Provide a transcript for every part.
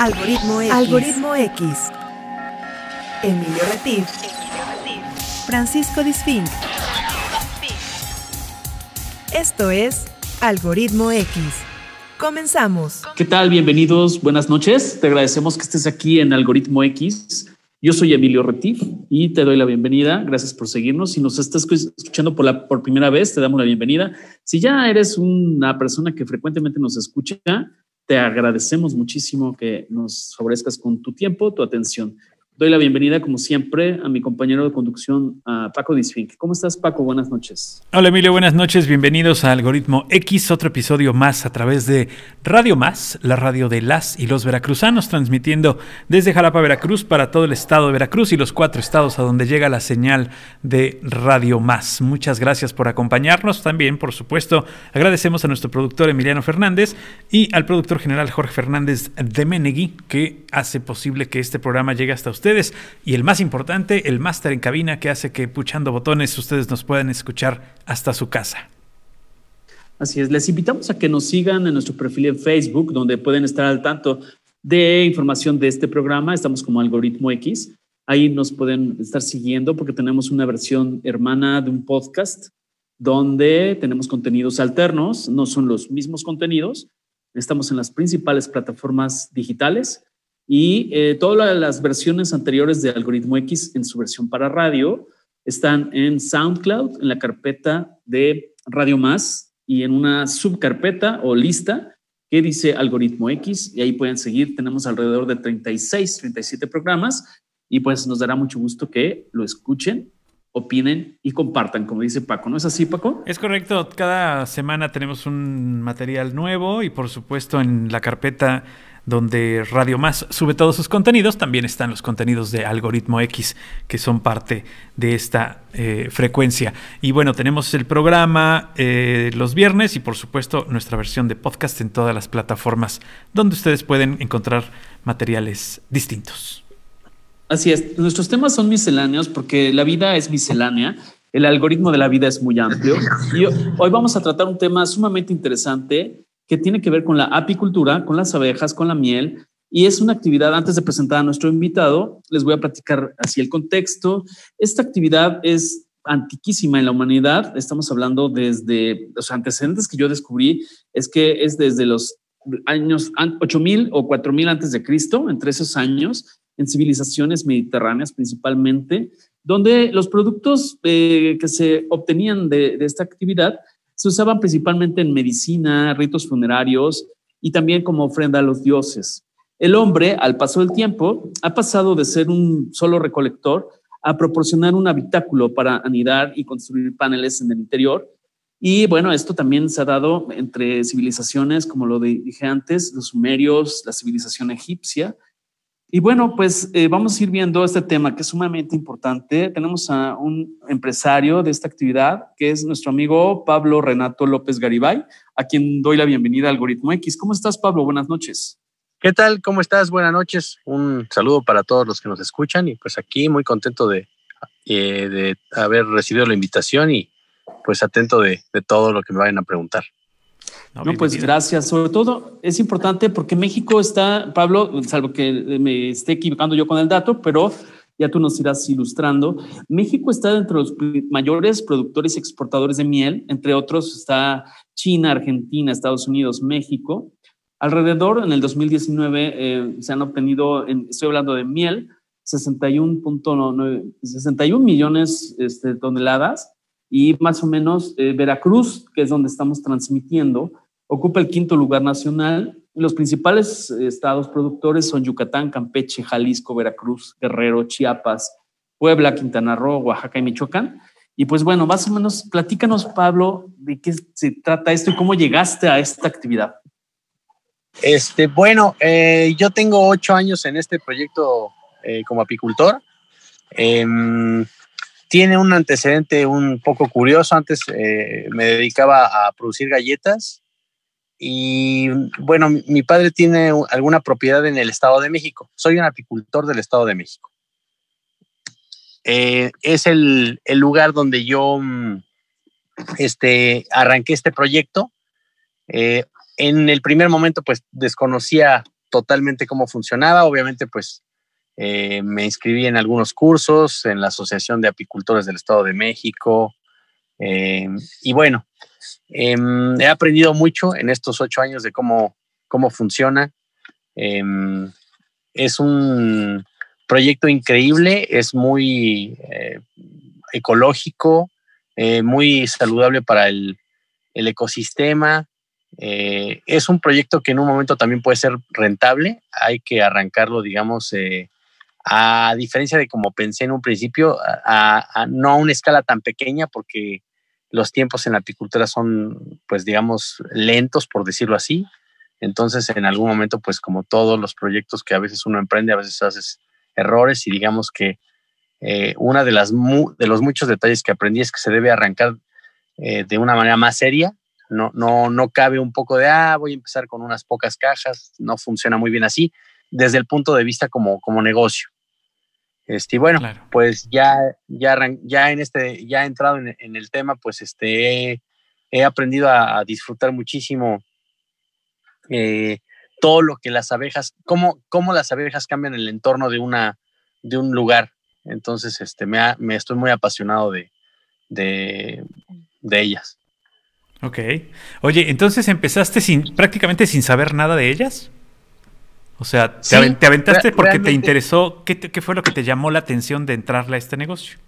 Algoritmo X. Algoritmo X. Emilio Retif. Francisco Disfink. Esto es Algoritmo X. Comenzamos. ¿Qué tal? Bienvenidos, buenas noches. Te agradecemos que estés aquí en Algoritmo X. Yo soy Emilio Retif y te doy la bienvenida. Gracias por seguirnos. Si nos estás escuchando por, la, por primera vez, te damos la bienvenida. Si ya eres una persona que frecuentemente nos escucha, te agradecemos muchísimo que nos favorezcas con tu tiempo, tu atención. Doy la bienvenida, como siempre, a mi compañero de conducción, a Paco Disfink. ¿Cómo estás, Paco? Buenas noches. Hola, Emilio. Buenas noches. Bienvenidos a Algoritmo X, otro episodio más a través de Radio Más, la radio de las y los veracruzanos, transmitiendo desde Jalapa, Veracruz, para todo el estado de Veracruz y los cuatro estados a donde llega la señal de Radio Más. Muchas gracias por acompañarnos. También, por supuesto, agradecemos a nuestro productor Emiliano Fernández y al productor general Jorge Fernández de Menegui, que hace posible que este programa llegue hasta y el más importante, el máster en cabina que hace que puchando botones ustedes nos puedan escuchar hasta su casa. Así es, les invitamos a que nos sigan en nuestro perfil en Facebook, donde pueden estar al tanto de información de este programa. Estamos como Algoritmo X. Ahí nos pueden estar siguiendo porque tenemos una versión hermana de un podcast donde tenemos contenidos alternos, no son los mismos contenidos. Estamos en las principales plataformas digitales y eh, todas las versiones anteriores de Algoritmo X en su versión para radio están en SoundCloud, en la carpeta de Radio Más y en una subcarpeta o lista que dice Algoritmo X y ahí pueden seguir. Tenemos alrededor de 36, 37 programas y pues nos dará mucho gusto que lo escuchen opinen y compartan, como dice Paco. ¿No es así, Paco? Es correcto. Cada semana tenemos un material nuevo y por supuesto en la carpeta donde Radio Más sube todos sus contenidos, también están los contenidos de Algoritmo X, que son parte de esta eh, frecuencia. Y bueno, tenemos el programa eh, los viernes y por supuesto nuestra versión de podcast en todas las plataformas donde ustedes pueden encontrar materiales distintos. Así es, nuestros temas son misceláneos porque la vida es miscelánea. El algoritmo de la vida es muy amplio. Y hoy vamos a tratar un tema sumamente interesante que tiene que ver con la apicultura, con las abejas, con la miel. Y es una actividad, antes de presentar a nuestro invitado, les voy a platicar así el contexto. Esta actividad es antiquísima en la humanidad. Estamos hablando desde los antecedentes que yo descubrí, es que es desde los años 8000 o 4000 antes de Cristo, entre esos años, en civilizaciones mediterráneas principalmente, donde los productos eh, que se obtenían de, de esta actividad se usaban principalmente en medicina, ritos funerarios y también como ofrenda a los dioses. El hombre, al paso del tiempo, ha pasado de ser un solo recolector a proporcionar un habitáculo para anidar y construir paneles en el interior. Y bueno, esto también se ha dado entre civilizaciones, como lo dije antes, los sumerios, la civilización egipcia, y bueno, pues eh, vamos a ir viendo este tema que es sumamente importante. Tenemos a un empresario de esta actividad, que es nuestro amigo Pablo Renato López Garibay, a quien doy la bienvenida a Algoritmo X. ¿Cómo estás, Pablo? Buenas noches. ¿Qué tal? ¿Cómo estás? Buenas noches. Un saludo para todos los que nos escuchan y pues aquí muy contento de, eh, de haber recibido la invitación y pues atento de, de todo lo que me vayan a preguntar. No, pues gracias. Sobre todo es importante porque México está, Pablo, salvo que me esté equivocando yo con el dato, pero ya tú nos irás ilustrando. México está entre los mayores productores y exportadores de miel, entre otros está China, Argentina, Estados Unidos, México. Alrededor, en el 2019, eh, se han obtenido, estoy hablando de miel, 61.9, 61 millones este, de toneladas y más o menos eh, Veracruz, que es donde estamos transmitiendo, ocupa el quinto lugar nacional. Los principales eh, estados productores son Yucatán, Campeche, Jalisco, Veracruz, Guerrero, Chiapas, Puebla, Quintana Roo, Oaxaca y Michoacán. Y pues bueno, más o menos platícanos, Pablo, de qué se trata esto y cómo llegaste a esta actividad. Este, bueno, eh, yo tengo ocho años en este proyecto como apicultor. Tiene un antecedente un poco curioso. Antes eh, me dedicaba a producir galletas y bueno, mi padre tiene alguna propiedad en el Estado de México. Soy un apicultor del Estado de México. Eh, es el, lugar donde yo mm, este, arranqué este proyecto. Eh, en el primer momento, pues desconocía totalmente cómo funcionaba. Obviamente, pues eh, me inscribí en algunos cursos en la Asociación de Apicultores del Estado de México. Eh, y bueno, em, he aprendido mucho en estos ocho años de cómo, cómo funciona. Em, es un proyecto increíble, es muy eh, ecológico, muy saludable para el, el ecosistema. es un proyecto que en un momento también puede ser rentable. Hay que arrancarlo, digamos, a diferencia de como pensé en un principio, a, no a una escala tan pequeña porque los tiempos en la apicultura son, pues digamos, lentos, por decirlo así. Entonces, en algún momento, pues como todos los proyectos que a veces uno emprende, a veces haces errores y digamos que eh, una de las de los muchos detalles que aprendí es que se debe arrancar eh, de una manera más seria. No, no, no cabe un poco de, ah, voy a empezar con unas pocas cajas, no funciona muy bien así desde el punto de vista como, como negocio. Este, y bueno, pues ya, ya, ya en este, ya he entrado en, el tema, pues este, he, aprendido a, disfrutar muchísimo eh, todo lo que las abejas, cómo, cómo las abejas cambian el entorno de una, de un lugar. Entonces, este, me, me estoy muy apasionado de, de, de ellas. Ok. Oye, entonces empezaste sin, prácticamente sin saber nada de ellas. O sea, te, aventaste porque te interesó. ¿Qué, fue lo que te llamó la atención de entrarle a este negocio?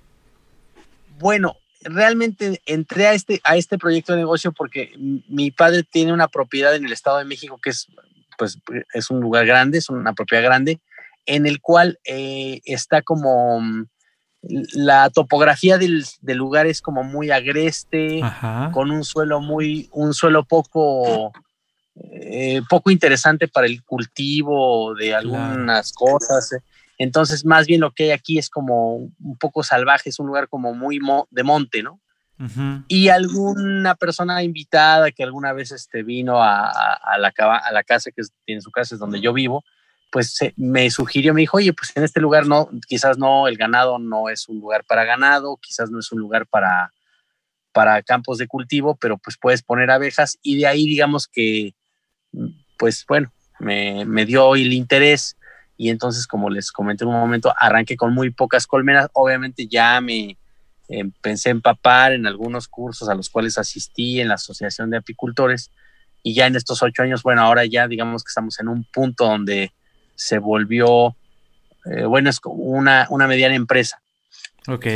Bueno, realmente entré a este, a este proyecto de negocio porque mi padre tiene una propiedad en el Estado de México que es, pues, es un lugar grande, es una propiedad grande, en el cual eh, está como mm, la topografía del, lugar es como muy agreste, con un suelo muy, un suelo poco eh, poco interesante para el cultivo de algunas cosas. Eh. Entonces, más bien lo que hay aquí es como un poco salvaje, es un lugar como muy de monte, ¿no? Y alguna persona invitada que alguna vez este, vino a, a, la, a la casa que tiene su casa, es donde yo vivo, pues me sugirió, me dijo, oye, pues en este lugar no, quizás no, el ganado no es un lugar para ganado, quizás no es un lugar para, para campos de cultivo, pero pues puedes poner abejas y de ahí digamos que pues bueno, me, me dio el interés y entonces, como les comenté en un momento, arranqué con muy pocas colmenas. Obviamente ya me pensé empapar en algunos cursos a los cuales asistí en la Asociación de Apicultores y ya en estos ocho años, bueno, ahora ya digamos que estamos en un punto donde se volvió, eh, bueno, es una, una mediana empresa. Ok.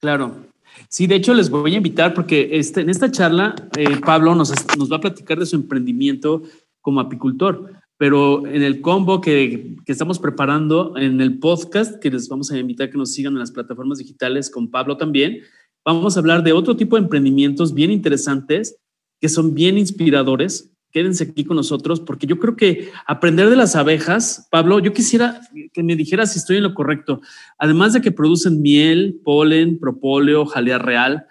Claro. Sí, de hecho les voy a invitar porque este, en esta charla eh, Pablo nos, nos va a platicar de su emprendimiento como apicultor. Pero en el combo que, que, estamos preparando en el podcast, que les vamos a invitar que nos sigan en las plataformas digitales con Pablo también, vamos a hablar de otro tipo de emprendimientos bien interesantes, que son bien inspiradores. Quédense aquí con nosotros porque yo creo que aprender de las abejas, Pablo, yo quisiera que me dijeras si estoy en lo correcto. Además de que producen miel, polen, propóleo, jalea real,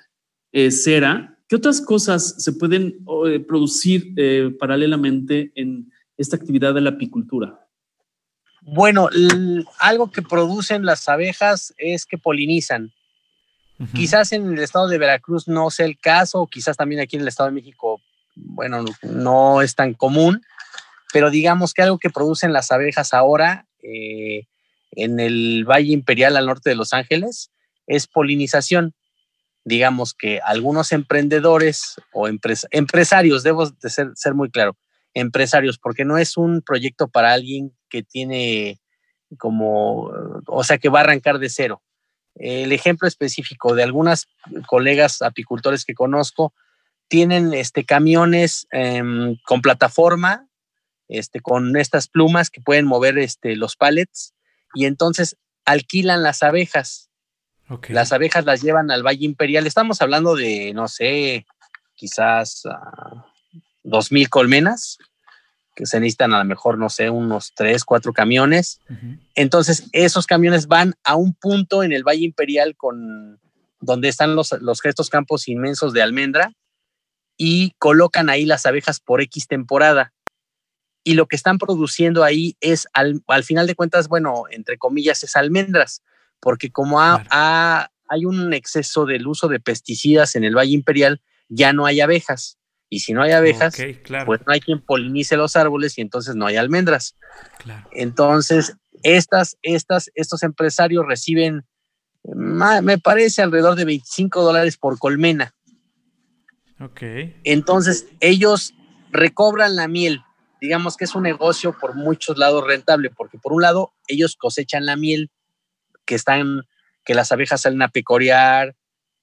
eh, cera, ¿Qué otras cosas se pueden eh, producir eh, paralelamente en esta actividad de la apicultura? Bueno, algo que producen las abejas es que polinizan. Quizás en el estado de Veracruz no sea el caso, quizás también aquí en el estado de México, bueno, no, es tan común, pero digamos que algo que producen las abejas ahora eh, en el Valle Imperial al norte de Los Ángeles es polinización digamos que algunos emprendedores o empresarios, debo de ser, ser muy claro, empresarios, porque no es un proyecto para alguien que tiene como, o sea, que va a arrancar de cero. El ejemplo específico de algunas colegas apicultores que conozco tienen este, camiones em, con plataforma, este, con estas plumas que pueden mover este, los pallets y entonces alquilan las abejas las abejas las llevan al Valle Imperial. Estamos hablando de, no sé, quizás uh, dos mil colmenas, que se necesitan a lo mejor, no sé, unos tres, cuatro camiones. Entonces, esos camiones van a un punto en el Valle Imperial con donde están los, los estos campos inmensos de almendra y colocan ahí las abejas por X temporada. Y lo que están produciendo ahí es, al, al final de cuentas, bueno, entre comillas, es almendras porque como hay un exceso del uso de pesticidas en el Valle Imperial, ya no hay abejas. Y si no hay abejas, pues no hay quien polinice los árboles y entonces no hay almendras. Entonces, estas, estas, estos empresarios reciben, me parece, alrededor de 25 dólares por colmena. Entonces, ellos recobran la miel. Digamos que es un negocio por muchos lados rentable, porque por un lado, ellos cosechan la miel que están, que las abejas salen a pecorear,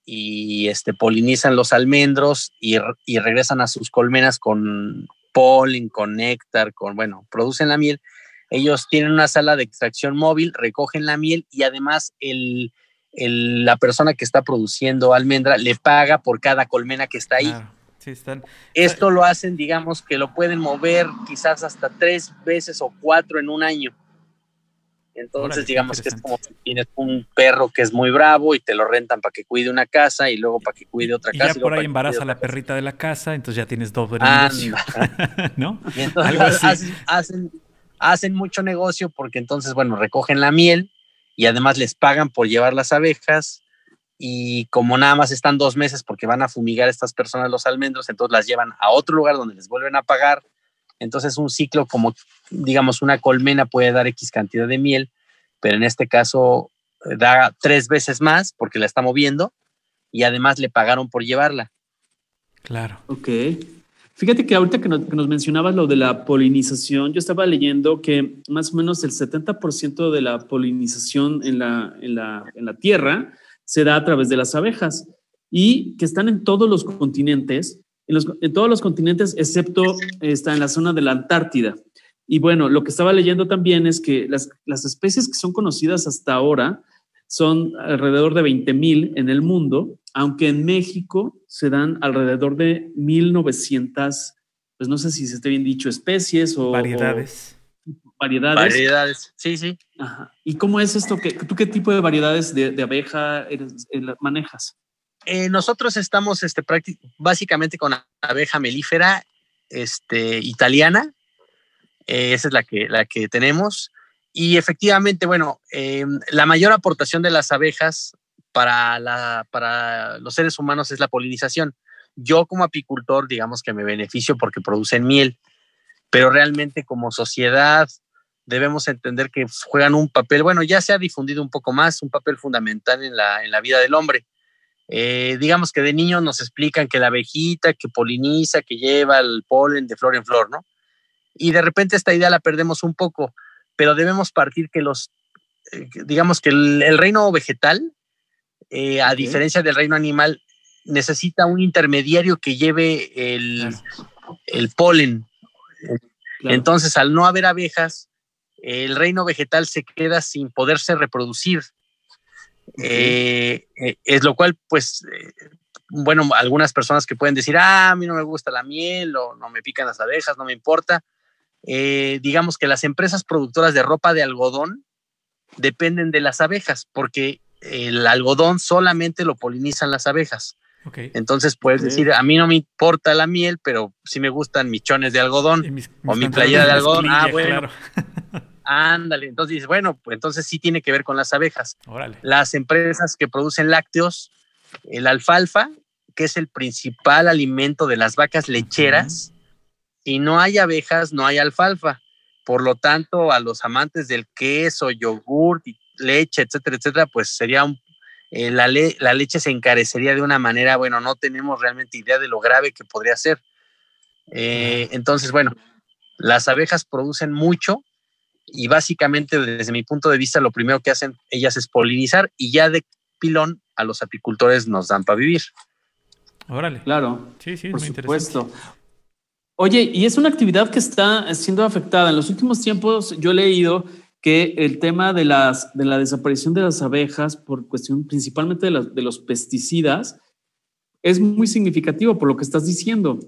y este, polinizan los almendros y, regresan a sus colmenas con polen, con néctar, con, bueno, producen la miel. Ellos tienen una sala de extracción móvil, recogen la miel y además el, la persona que está produciendo almendra le paga por cada colmena que está ahí. Esto lo hacen, digamos, que lo pueden mover quizás hasta tres veces o cuatro en un año. Entonces, digamos que es como si tienes un perro que es muy bravo y te lo rentan para que cuide una casa y luego para que cuide otra casa. Ya por ahí embaraza a la perrita de la casa, entonces ya tienes doble negocio. ¿No? Y entonces hacen, hacen, mucho negocio porque entonces, bueno, recogen la miel y además les pagan por llevar las abejas y como nada más están dos meses porque van a fumigar estas personas los almendros, entonces las llevan a otro lugar donde les vuelven a pagar entonces un ciclo como, digamos, una colmena puede dar X cantidad de miel, pero en este caso eh, da tres veces más porque la está moviendo y además le pagaron por llevarla. Claro. Ok. Fíjate que ahorita que nos, mencionabas lo de la polinización, yo estaba leyendo que más o menos el 70% de la polinización en la, en, la, en la Tierra se da a través de las abejas y que están en todos los continentes en, todos los continentes, excepto está en la zona de la Antártida. Y bueno, lo que estaba leyendo también es que las, las especies que son conocidas hasta ahora son alrededor de 20 mil en el mundo, aunque en México se dan alrededor de 1900, pues no sé si se esté bien dicho, especies o variedades. variedades. Variedades, sí, sí. ¿Y cómo es esto? Que, ¿Tú qué tipo de variedades de, de abeja eres, eh, manejas? Eh, nosotros estamos este, básicamente con abeja melífera este, italiana. Eh, esa es la que, la que tenemos. Y efectivamente, bueno, em, la mayor aportación de las abejas para, la, para los seres humanos es la polinización. Yo como apicultor, digamos que me beneficio porque producen miel, pero realmente como sociedad debemos entender que juegan un papel, bueno, ya se ha difundido un poco más, un papel fundamental en la, en la vida del hombre. Eh, digamos que de niños nos explican que la abejita que poliniza, que lleva el polen de flor en flor, ¿no? Y de repente esta idea la perdemos un poco, pero debemos partir que los, eh, digamos que el, reino vegetal, eh, a diferencia del reino animal, necesita un intermediario que lleve el, polen. Entonces, al no haber abejas, el reino vegetal se queda sin poderse reproducir. Eh, eh, es lo cual, pues, bueno, algunas personas que pueden decir, ah, a mí no me gusta la miel o no me pican las abejas, no me importa. digamos que las empresas productoras de ropa de algodón dependen de las abejas porque el algodón solamente lo polinizan las abejas. Entonces puedes decir, a mí no me importa la miel, pero sí me gustan michones de algodón o mi playera de algodón. Ah, bueno. Ándale, entonces dices, bueno, pues entonces sí tiene que ver con las abejas. Las empresas que producen lácteos, el alfalfa, que es el principal alimento de las vacas lecheras, si no hay abejas, no hay alfalfa. Por lo tanto, a los amantes del queso, yogur, leche, etcétera, etcétera, pues sería un, eh, la, la leche se encarecería de una manera, bueno, no tenemos realmente idea de lo grave que podría ser. Eh, entonces, bueno, las abejas producen mucho, y básicamente desde mi punto de vista lo primero que hacen ellas es polinizar y ya de pilón a los apicultores nos dan para vivir. Órale. Claro. Sí, sí, por supuesto. Oye, y es una actividad que está siendo afectada. En los últimos tiempos yo he leído que el tema de, las, de la desaparición de las abejas por cuestión principalmente de, de los pesticidas es muy significativo por lo que estás diciendo.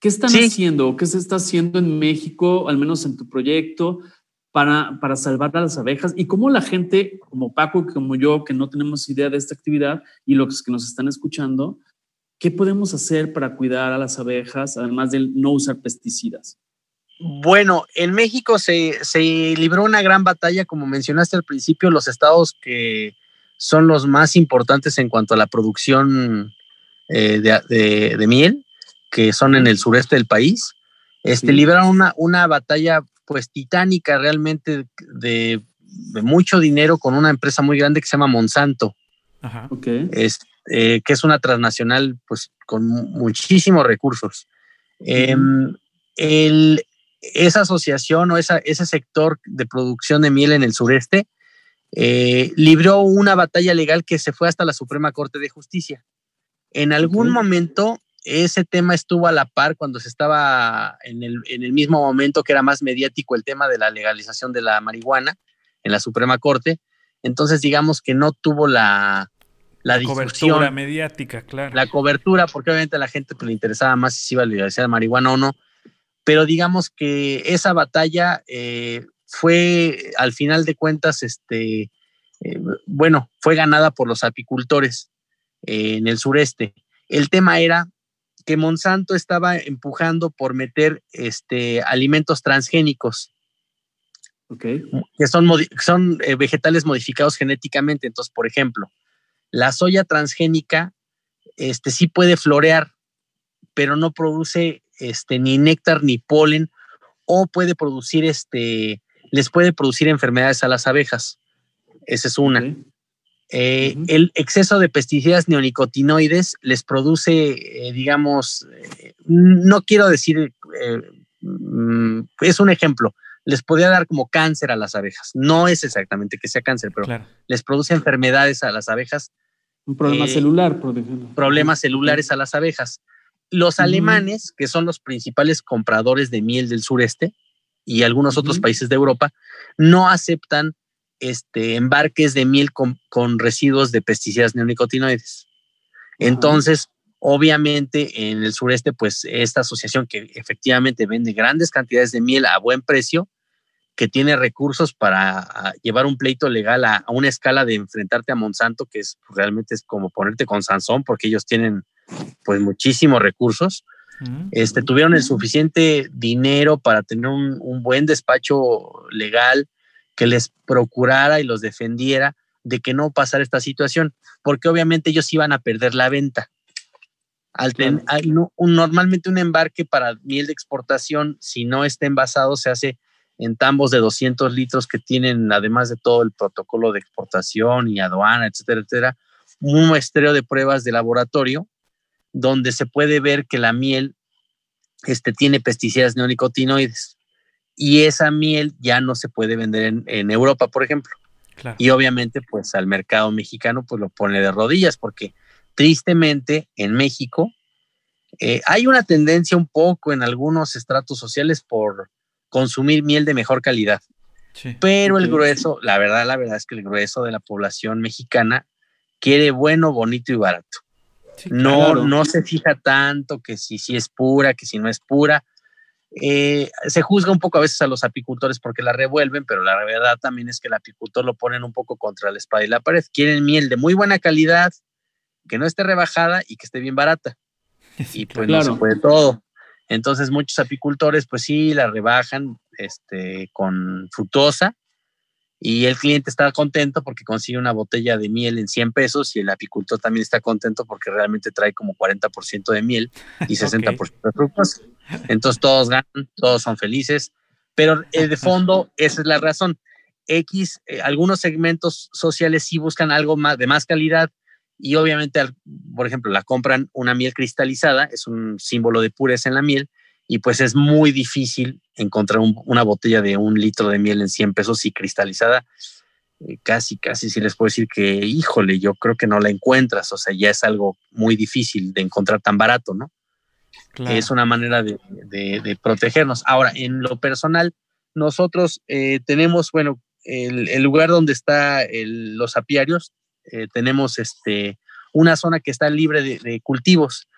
¿Qué están haciendo? ¿Qué se está haciendo en México, al menos en tu proyecto, para, salvar a las abejas y cómo la gente como Paco y como yo, que no tenemos idea de esta actividad y los que nos están escuchando, ¿qué podemos hacer para cuidar a las abejas, además de no usar pesticidas? Bueno, en México se, libró una gran batalla, como mencionaste al principio, los estados que son los más importantes en cuanto a la producción eh, de, miel, que son en el sureste del país, este, libraron una, una batalla pues titánica realmente de, mucho dinero con una empresa muy grande que se llama Monsanto. Ajá. Es, eh, que es una transnacional pues con muchísimos recursos. Em, esa asociación o esa, ese sector de producción de miel en el sureste eh, libró una batalla legal que se fue hasta la Suprema Corte de Justicia. En algún momento ese tema estuvo a la par cuando se estaba en el, en el, mismo momento que era más mediático el tema de la legalización de la marihuana en la Suprema Corte. Entonces, digamos que no tuvo la, la, cobertura mediática, claro. La cobertura, porque obviamente a la gente pues, le interesaba más si se iba a legalizar la marihuana o no. Pero digamos que esa batalla eh, fue, al final de cuentas, este, eh, bueno, fue ganada por los apicultores eh, en el sureste. El tema era que Monsanto estaba empujando por meter este, alimentos transgénicos. Que son, son vegetales modificados genéticamente. Entonces, por ejemplo, la soya transgénica este, sí puede florear, pero no produce este, ni néctar ni polen, o puede producir, este, les puede producir enfermedades a las abejas. Esa es una. Eh, el exceso de pesticidas neonicotinoides les produce, eh, digamos, eh, no quiero decir, mm, es un ejemplo, les podría dar como cáncer a las abejas. No es exactamente que sea cáncer, pero les produce enfermedades a las abejas. Un problema celular, por ejemplo. Problemas celulares a las abejas. Los alemanes, que son los principales compradores de miel del sureste y algunos otros países de Europa, no aceptan este, embarques de miel con, residuos de pesticidas neonicotinoides. Entonces, obviamente en el sureste, pues esta asociación que efectivamente vende grandes cantidades de miel a buen precio, que tiene recursos para ah, llevar un pleito legal a, una escala de enfrentarte a Monsanto, que es realmente es como ponerte con Sansón, porque ellos tienen pues muchísimos recursos. Este, tuvieron el suficiente dinero para tener un, un buen despacho legal, que les procurara y los defendiera de que no pasara esta situación, porque obviamente ellos iban a perder la venta. Al normalmente un embarque para miel de exportación, si no está envasado, se hace en tambos de 200 litros que tienen, además de todo el protocolo de exportación y aduana, etcétera, etcétera, un muestreo de pruebas de laboratorio donde se puede ver que la miel este, tiene pesticidas neonicotinoides y esa miel ya no se puede vender en, Europa, por ejemplo. Y obviamente, pues al mercado mexicano, pues lo pone de rodillas, porque tristemente en México eh, hay una tendencia un poco en algunos estratos sociales por consumir miel de mejor calidad. Pero el grueso, la verdad, la verdad es que el grueso de la población mexicana quiere bueno, bonito y barato. No, no se fija tanto que si, si es pura, que si no es pura eh, se juzga un poco a veces a los apicultores porque la revuelven, pero la verdad también es que el apicultor lo ponen un poco contra la espada y la pared. Quieren miel de muy buena calidad, que no esté rebajada y que esté bien barata. y pues no se puede todo. Entonces muchos apicultores pues sí la rebajan este, con fructosa y el cliente está contento porque consigue una botella de miel en 100 pesos y el apicultor también está contento porque realmente trae como 40% de miel y 60% de fructosa. Entonces todos ganan, todos son felices, pero eh, de fondo esa es la razón. X, eh, algunos segmentos sociales sí buscan algo más de más calidad y obviamente, por ejemplo, la compran una miel cristalizada, es un símbolo de pureza en la miel y pues es muy difícil encontrar una botella de un litro de miel en 100 pesos y cristalizada. Eh, casi, casi si les puedo decir que, híjole, yo creo que no la encuentras, o sea, ya es algo muy difícil de encontrar tan barato, ¿no? Es una manera de, protegernos. Ahora, en lo personal, nosotros eh, tenemos, bueno, el, lugar donde están los apiarios, eh, tenemos este, una zona que está libre de, cultivos.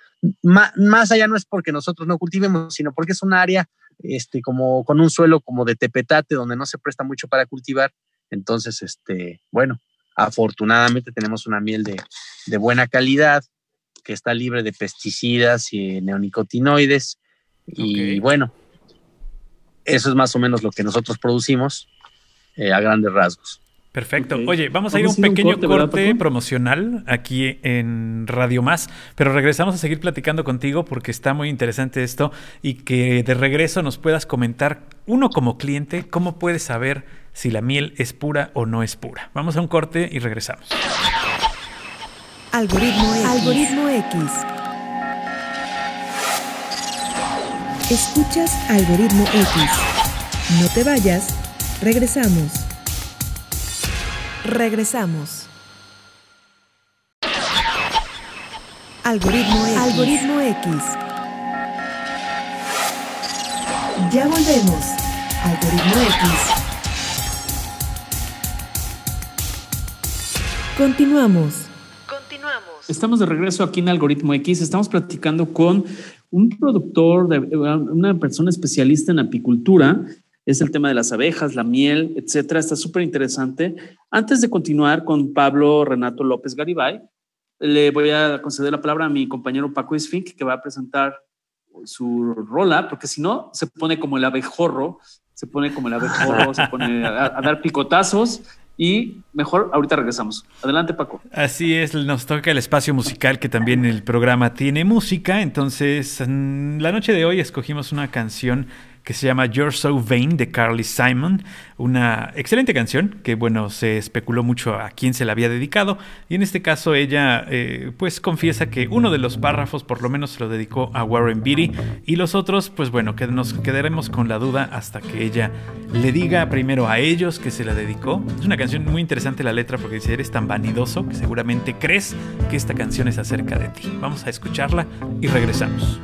Más allá no es porque nosotros no cultivemos, sino porque es un área este, como con un suelo como de tepetate donde no se presta mucho para cultivar. Entonces, este, bueno, afortunadamente tenemos una miel de, de buena calidad, que está libre de pesticidas y neonicotinoides. Y bueno, eso es más o menos lo que nosotros producimos eh, a grandes rasgos. Perfecto. Oye, vamos a ir a un pequeño corte, promocional aquí en Radio Más, pero regresamos a seguir platicando contigo porque está muy interesante esto y que de regreso nos puedas comentar, uno como cliente, cómo puedes saber si la miel es pura o no es pura. Vamos a un corte y regresamos. Algoritmo X. Algoritmo X. Escuchas Algoritmo X. No te vayas. Regresamos. Regresamos. Algoritmo X. Algoritmo X. Ya volvemos. Algoritmo X. Continuamos. Continuamos. Estamos de regreso aquí en Algoritmo X. Estamos platicando con un productor, de, una persona especialista en apicultura es el tema de las abejas, la miel, etcétera. Está súper interesante. Antes de continuar con Pablo Renato López Garibay, le voy a conceder la palabra a mi compañero Paco Esfink, que va a presentar su rola, porque si no, se pone como el abejorro, se pone como el abejorro, se pone a, dar picotazos y mejor ahorita regresamos. Adelante, Paco. Así es, nos toca el espacio musical que también el programa tiene música. Entonces, la noche de hoy escogimos una canción que se llama You're So Vain de Carly Simon, una excelente canción que bueno, se especuló mucho a quién se la había dedicado y en este caso ella eh, pues confiesa que uno de los párrafos por lo menos se lo dedicó a Warren Beatty y los otros pues bueno, que nos quedaremos con la duda hasta que ella le diga primero a ellos que se la dedicó. Es una canción muy interesante la letra porque dice eres tan vanidoso que seguramente crees que esta canción es acerca de ti. Vamos a escucharla y regresamos.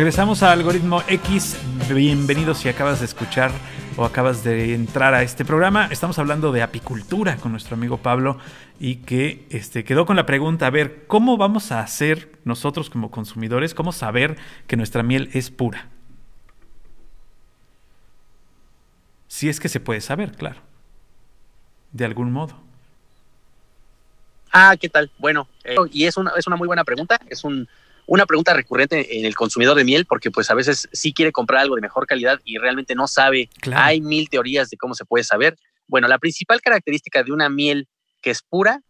Regresamos a Algoritmo X. Bienvenidos si acabas de escuchar o acabas de entrar a este programa. Estamos hablando de apicultura con nuestro amigo Pablo y que este, quedó con la pregunta, a ver, ¿cómo vamos a hacer nosotros como consumidores, cómo saber que nuestra miel es pura? Si es que se puede saber, claro. De algún modo. Ah, ¿qué tal? Bueno, eh, y es una, es una muy buena pregunta. Es un, una pregunta recurrente en el consumidor de miel, porque pues a veces sí quiere comprar algo de mejor calidad y realmente no sabe. Claro. Hay mil teorías de cómo se puede saber. Bueno, la principal característica de una miel que es pura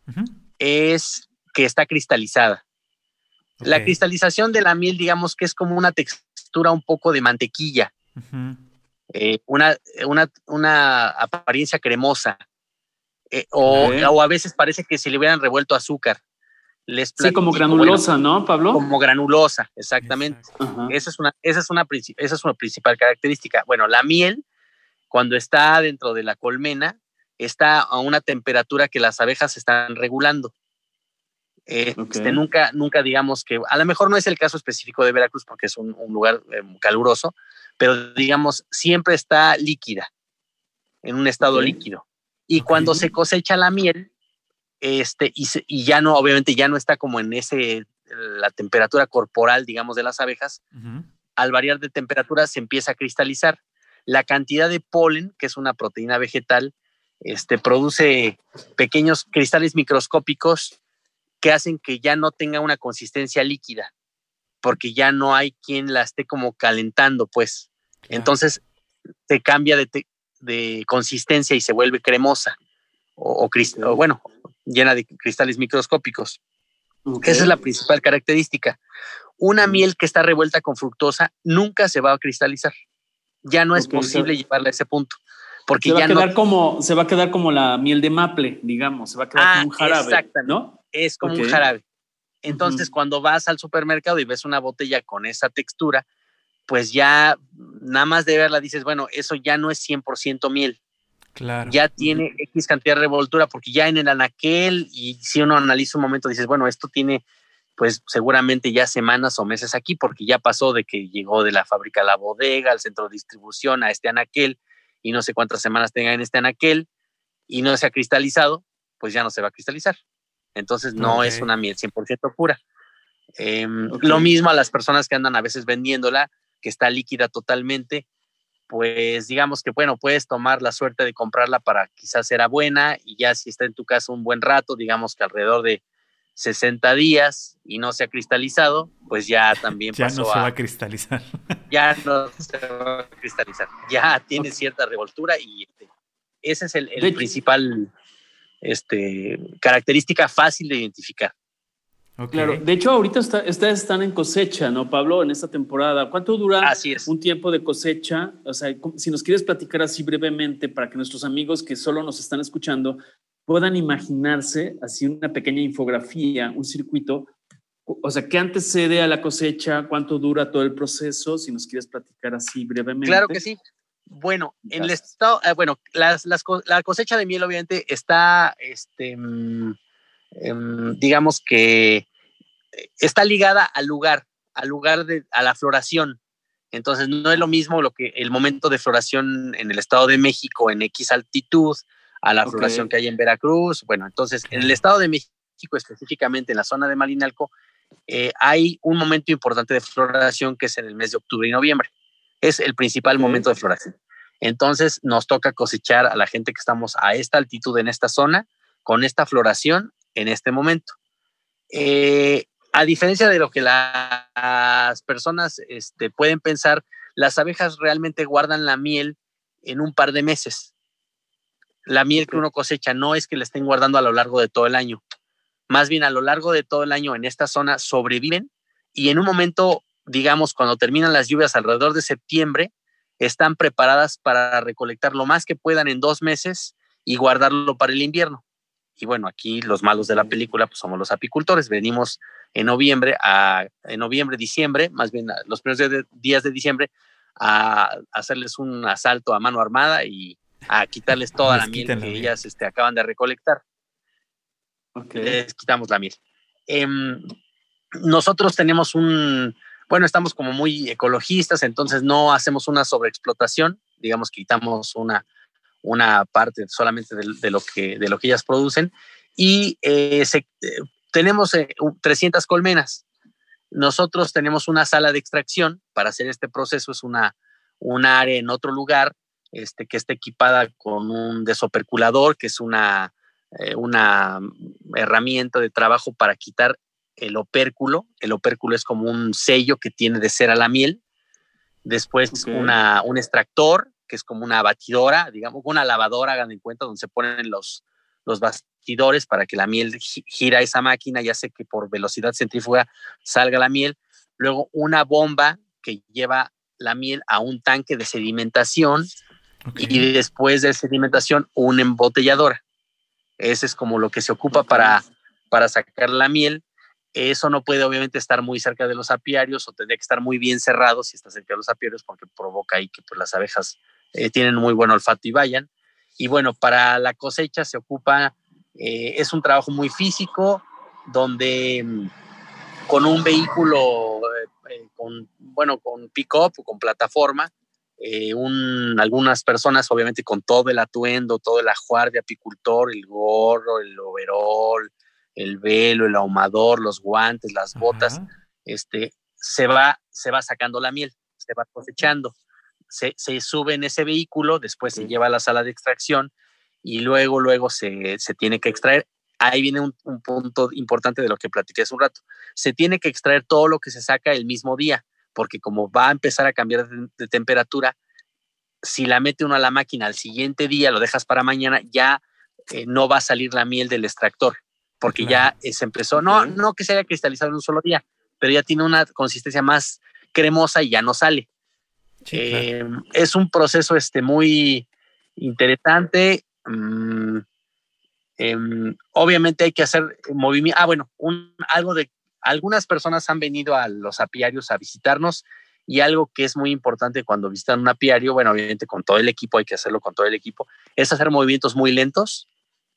es que está cristalizada. La cristalización de la miel, digamos que es como una textura un poco de mantequilla, eh, una, una, una apariencia cremosa. eh, o, o a veces parece que se le hubieran revuelto azúcar. Les Sí, como granulosa, ¿no, Pablo? como granulosa, exactamente. Esa es, una, esa, es una, esa es una principal característica. Bueno, la miel, cuando está dentro de la colmena, está a una temperatura que las abejas están regulando. Eh, este, nunca, nunca digamos que, a lo mejor no es el caso específico de Veracruz porque es un, un lugar eh, caluroso, pero digamos, siempre está líquida, en un estado líquido. Y cuando se cosecha la miel, este, y, y ya no, obviamente ya no está como en ese, la temperatura corporal, digamos, de las abejas, Ujú. al variar de temperatura se empieza a cristalizar. La cantidad de polen, que es una proteína vegetal, este, produce pequeños cristales microscópicos que hacen que ya no tenga una consistencia líquida, porque ya no hay quien la esté como calentando, pues. Claro. Entonces se cambia de, de consistencia y se vuelve cremosa, o, o o, bueno, llena de cristales microscópicos. Esa es la principal característica. Una Mm. miel que está revuelta con fructosa nunca se va a cristalizar. Ya no es posible llevarla a ese punto. Porque se va ya a quedar no como se va a quedar como la miel de maple, digamos, se va a quedar Ah, como un jarabe, exactamente. ¿no? es como un jarabe. Entonces, cuando vas al supermercado y ves una botella con esa textura, pues ya nada más de verla dices, bueno, eso ya no es 100% miel. Claro. Ya tiene X cantidad de revoltura, porque ya en el anaquel, y si uno analiza un momento, dices, bueno, esto tiene pues seguramente ya semanas o meses aquí, porque ya pasó de que llegó de la fábrica a la bodega, al centro de distribución, a este anaquel, y no sé cuántas semanas tenga en este anaquel, y no se ha cristalizado, pues ya no se va a cristalizar. Entonces no es una miel 100% pura. Ok. Lo mismo a las personas que andan a veces vendiéndola, que está líquida totalmente, pues digamos que bueno, puedes tomar la suerte de comprarla para quizás será buena y ya si está en tu casa un buen rato, digamos que alrededor de 60 días y no se ha cristalizado, pues ya también Ya pasó no se a, va a cristalizar. ya no se va a cristalizar, ya tiene cierta revoltura y este, ese es el, principal este, característica fácil de identificar. Claro, de hecho ahorita está, ustedes están en cosecha, ¿no, Pablo? En esta temporada. ¿Cuánto dura Así es. un tiempo de cosecha? O sea, si nos quieres platicar así brevemente para que nuestros amigos que solo nos están escuchando puedan imaginarse así una pequeña infografía, un circuito. O sea, ¿qué antecede a la cosecha? ¿Cuánto dura todo el proceso? Si nos quieres platicar así brevemente. Claro que sí. Bueno, en el estado, eh, bueno, las, la cosecha de miel obviamente está, este, mm, em, digamos que eh, está ligada al lugar, al lugar de, a la floración. Entonces no es lo mismo lo que el momento de floración en el Estado de México en X altitud a la floración que hay en Veracruz. Bueno, entonces en el. Estado de México específicamente en la zona de Malinalco eh, hay un momento importante de floración que es en el mes de octubre y noviembre. Es el principal momento de floración. Entonces nos toca cosechar a la gente que estamos a esta altitud en esta zona con esta floración en este momento. Eh, a diferencia de lo que la- las personas este, pueden pensar, las abejas realmente guardan la miel en un par de meses. La miel que uno cosecha no es que la estén guardando a lo largo de todo el año. Más bien a lo largo de todo el año en esta zona sobreviven y en un momento, digamos, cuando terminan las lluvias alrededor de septiembre, están preparadas para recolectar lo más que puedan en dos meses y guardarlo para el invierno. Y bueno, aquí los malos de la película pues somos los apicultores. Venimos en noviembre, a, en noviembre, diciembre, más bien los primeros días de, días de diciembre, a hacerles un asalto a mano armada y a quitarles toda la miel que la miel. ellas este, acaban de recolectar. Les quitamos la miel. Em, nosotros tenemos un, bueno, estamos como muy ecologistas, entonces no hacemos una sobreexplotación, digamos, quitamos una, una parte solamente de, lo que, de lo que ellas producen y eh, tenemos 300 colmenas. Nosotros tenemos una sala de extracción para hacer este proceso, es una, un área en otro lugar este, que está equipada con un desoperculador, que es una, eh, una herramienta de trabajo para quitar el opérculo. El opérculo es como un sello que tiene de cera la miel. Después una, un extractor, que es como una batidora, digamos, una lavadora, hagan en cuenta, donde se ponen los, los bastidores para que la miel gira esa máquina y hace que por velocidad centrífuga salga la miel. Luego una bomba que lleva la miel a un tanque de sedimentación y después de sedimentación una embotelladora. Ese es como lo que se ocupa para, para sacar la miel. Eso no puede obviamente estar muy cerca de los apiarios o tendría que estar muy bien cerrado si está cerca de los apiarios porque provoca ahí que pues, las abejas eh, tienen muy buen olfato y vayan. Y bueno, para la cosecha se ocupa, eh, es un trabajo muy físico donde mm, con un vehículo, eh, con, bueno, con pick-up o con plataforma, eh, algunas personas obviamente con todo el atuendo, todo el ajuar de apicultor, el gorro, el overol, el velo, el ahumador, los guantes, las botas, este, se va, se va sacando la miel, se va cosechando, se, sube en ese vehículo, después se lleva a la sala de extracción y luego, luego se, tiene que extraer. Ahí viene un, punto importante de lo que platiqué hace un rato. Se tiene que extraer todo lo que se saca el mismo día porque como va a empezar a cambiar de, temperatura, si la mete uno a la máquina al siguiente día, lo dejas para mañana, ya eh, no va a salir la miel del extractor, porque ya se empezó, no, no que se haya cristalizado en un solo día, pero ya tiene una consistencia más cremosa y ya no sale. Eh, es un proceso este, muy interesante. Mm, em, obviamente hay que hacer movimiento. Ah, bueno, un, algo de algunas personas han venido a los apiarios a visitarnos y algo que es muy importante cuando visitan un apiario, bueno, obviamente con todo el equipo, hay que hacerlo con todo el equipo, es hacer movimientos muy lentos,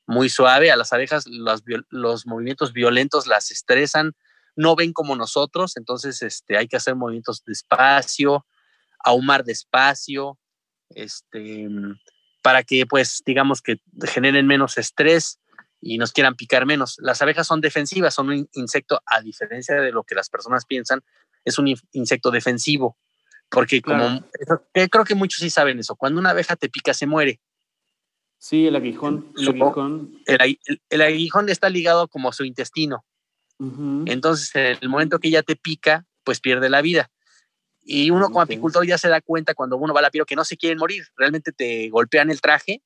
muy suave. A las abejas los, los movimientos violentos las estresan, no ven como nosotros, entonces este, hay que hacer movimientos despacio, ahumar despacio, este, para que pues digamos que generen menos estrés y nos quieran picar menos. Las abejas son defensivas, son un insecto, a diferencia de lo que las personas piensan, es un insecto defensivo, porque como creo que muchos sí saben eso, cuando una abeja te pica se muere. Sí, el aguijón. El, aguijón. El, aguijón está ligado como a su intestino. Entonces, en el momento que ella te pica, pues pierde la vida. Y uno como apicultor ya se da cuenta cuando uno va al apiario que no se quieren morir, realmente te golpean el traje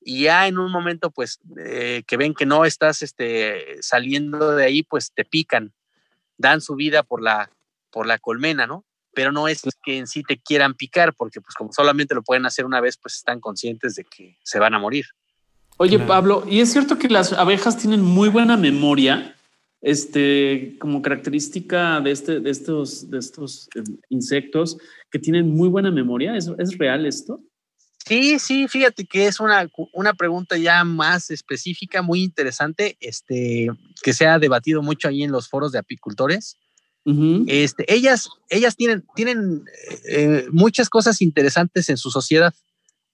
y ya en un momento, pues, eh, que ven que no estás este, saliendo de ahí, pues te pican, dan su vida por la, por la colmena, ¿no? Pero no es que en sí te quieran picar, porque pues como solamente lo pueden hacer una vez, pues están conscientes de que se van a morir. Oye, Pablo, ¿y es cierto que las abejas tienen muy buena memoria? Este, como característica de, este, de estos, de estos eh, insectos que tienen muy buena memoria. ¿Es, ¿Es real esto? Sí, sí, fíjate que es una, una pregunta ya más específica, muy interesante, este, que se ha debatido mucho ahí en los foros de apicultores. este, ellas, ellas tienen, tienen eh, muchas cosas interesantes en su sociedad.